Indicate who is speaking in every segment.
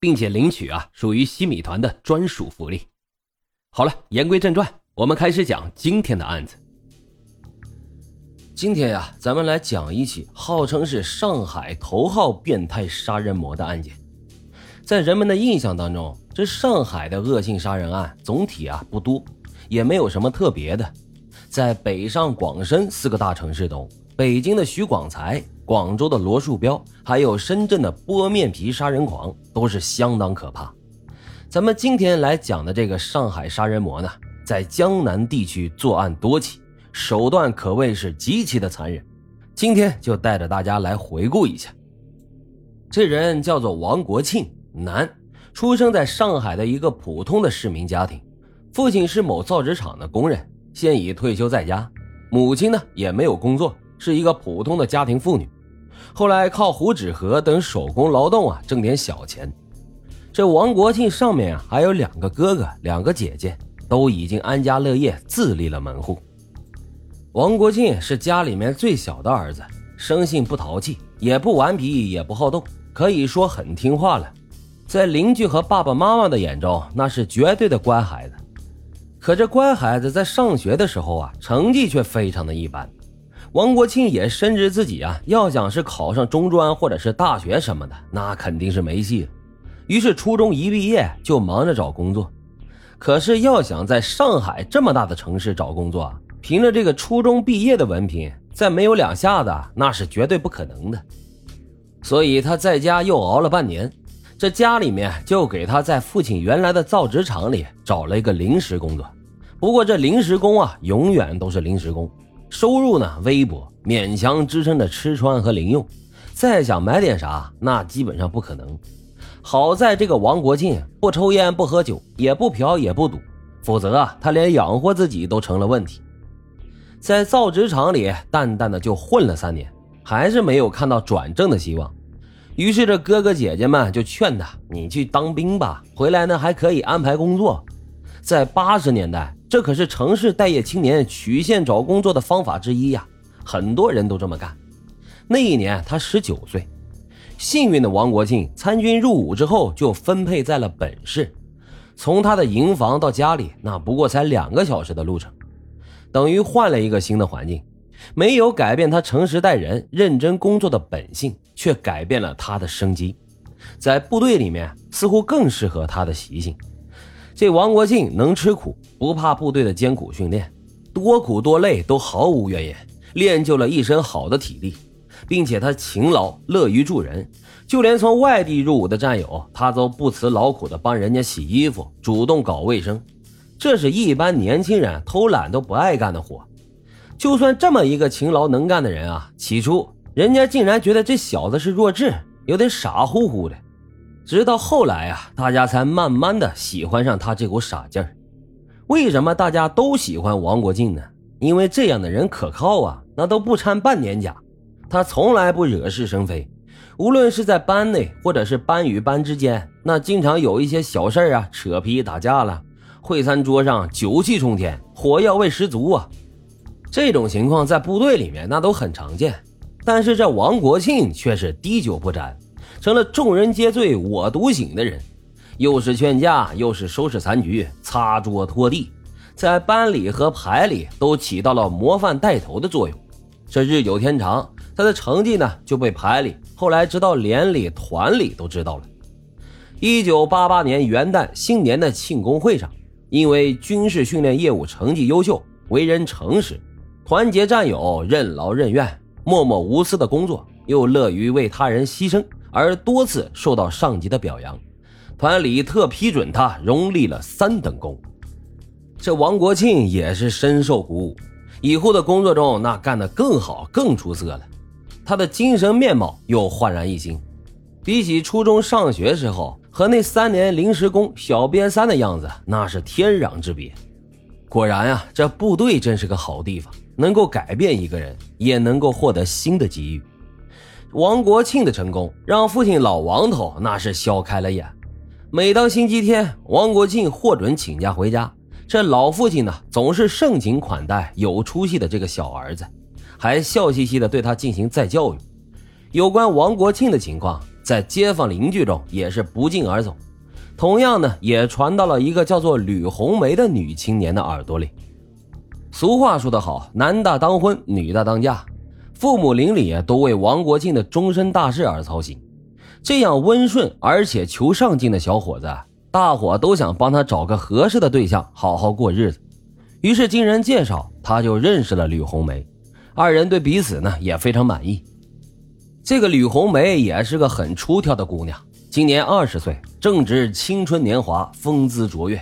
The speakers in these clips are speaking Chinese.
Speaker 1: 并且领取啊，属于西米团的专属福利。好了，言归正传，我们开始讲今天的案子。今天呀，咱们来讲一起号称是上海头号变态杀人魔的案件。在人们的印象当中，这上海的恶性杀人案总体啊不多，也没有什么特别的。在北上广深四个大城市中，北京的徐广才。广州的罗树标，还有深圳的剥面皮杀人狂，都是相当可怕。咱们今天来讲的这个上海杀人魔呢，在江南地区作案多起，手段可谓是极其的残忍。今天就带着大家来回顾一下。这人叫做王国庆，男，出生在上海的一个普通的市民家庭，父亲是某造纸厂的工人，现已退休在家，母亲呢也没有工作，是一个普通的家庭妇女。后来靠糊纸盒等手工劳动啊挣点小钱。这王国庆上面啊还有两个哥哥，两个姐姐，都已经安家乐业，自立了门户。王国庆是家里面最小的儿子，生性不淘气，也不顽皮，也不好动，可以说很听话了。在邻居和爸爸妈妈的眼中，那是绝对的乖孩子。可这乖孩子在上学的时候啊，成绩却非常的一般。王国庆也深知自己啊，要想是考上中专或者是大学什么的，那肯定是没戏。于是初中一毕业就忙着找工作。可是要想在上海这么大的城市找工作，凭着这个初中毕业的文凭，再没有两下子，那是绝对不可能的。所以他在家又熬了半年，这家里面就给他在父亲原来的造纸厂里找了一个临时工作。不过这临时工啊，永远都是临时工。收入呢微薄，勉强支撑着吃穿和零用，再想买点啥，那基本上不可能。好在这个王国庆不抽烟不喝酒，也不嫖也不赌，否则啊，他连养活自己都成了问题。在造纸厂里淡淡的就混了三年，还是没有看到转正的希望。于是这哥哥姐姐们就劝他：“你去当兵吧，回来呢还可以安排工作。”在八十年代。这可是城市待业青年曲线找工作的方法之一呀，很多人都这么干。那一年他十九岁，幸运的王国庆参军入伍之后就分配在了本市，从他的营房到家里那不过才两个小时的路程，等于换了一个新的环境，没有改变他诚实待人、认真工作的本性，却改变了他的生机，在部队里面似乎更适合他的习性。这王国庆能吃苦，不怕部队的艰苦训练，多苦多累都毫无怨言，练就了一身好的体力，并且他勤劳，乐于助人，就连从外地入伍的战友，他都不辞劳苦的帮人家洗衣服，主动搞卫生，这是一般年轻人偷懒都不爱干的活。就算这么一个勤劳能干的人啊，起初人家竟然觉得这小子是弱智，有点傻乎乎的。直到后来啊，大家才慢慢的喜欢上他这股傻劲儿。为什么大家都喜欢王国庆呢？因为这样的人可靠啊，那都不掺半点假。他从来不惹是生非，无论是在班内或者是班与班之间，那经常有一些小事啊，扯皮打架了。会餐桌上酒气冲天，火药味十足啊。这种情况在部队里面那都很常见，但是这王国庆却是滴酒不沾。成了众人皆醉我独醒的人，又是劝架，又是收拾残局、擦桌拖地，在班里和排里都起到了模范带头的作用。这日久天长，他的成绩呢就被排里，后来直到连里、团里都知道了。一九八八年元旦新年的庆功会上，因为军事训练业务成绩优秀，为人诚实，团结战友，任劳任怨，默默无私的工作，又乐于为他人牺牲。而多次受到上级的表扬，团里特批准他荣立了三等功。这王国庆也是深受鼓舞，以后的工作中那干得更好、更出色了。他的精神面貌又焕然一新，比起初中上学时候，和那三年临时工小瘪三的样子那是天壤之别。果然呀，这部队真是个好地方，能够改变一个人，也能够获得新的机遇。王国庆的成功让父亲老王头那是笑开了眼。每当星期天，王国庆获准请假回家，这老父亲呢总是盛情款待有出息的这个小儿子，还笑嘻嘻的对他进行再教育。有关王国庆的情况，在街坊邻居中也是不胫而走。同样呢，也传到了一个叫做吕红梅的女青年的耳朵里。俗话说得好，男大当婚，女大当嫁。父母邻里都为王国庆的终身大事而操心。这样温顺而且求上进的小伙子，大伙都想帮他找个合适的对象，好好过日子。于是经人介绍，他就认识了吕红梅。二人对彼此呢也非常满意。这个吕红梅也是个很出挑的姑娘，今年二十岁，正值青春年华，风姿卓越，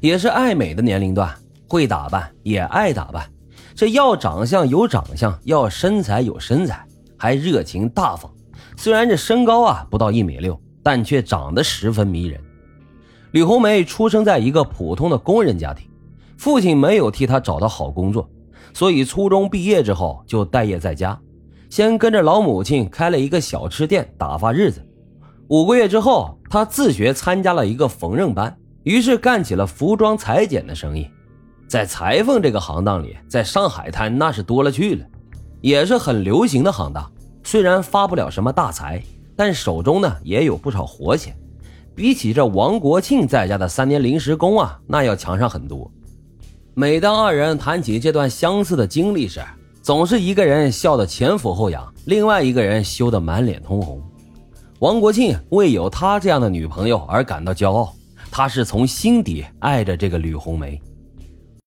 Speaker 1: 也是爱美的年龄段，会打扮，也爱打扮。这要长相有长相，要身材有身材，还热情大方。虽然这身高啊不到一米六，但却长得十分迷人。李红梅出生在一个普通的工人家庭，父亲没有替她找到好工作，所以初中毕业之后就待业在家，先跟着老母亲开了一个小吃店打发日子。五个月之后，她自学参加了一个缝纫班，于是干起了服装裁剪的生意。在裁缝这个行当里，在上海滩那是多了去了，也是很流行的行当。虽然发不了什么大财，但手中呢也有不少活钱，比起这王国庆在家的三年临时工啊，那要强上很多。每当二人谈起这段相似的经历时，总是一个人笑得前俯后仰，另外一个人羞得满脸通红。王国庆为有他这样的女朋友而感到骄傲，他是从心底爱着这个吕红梅。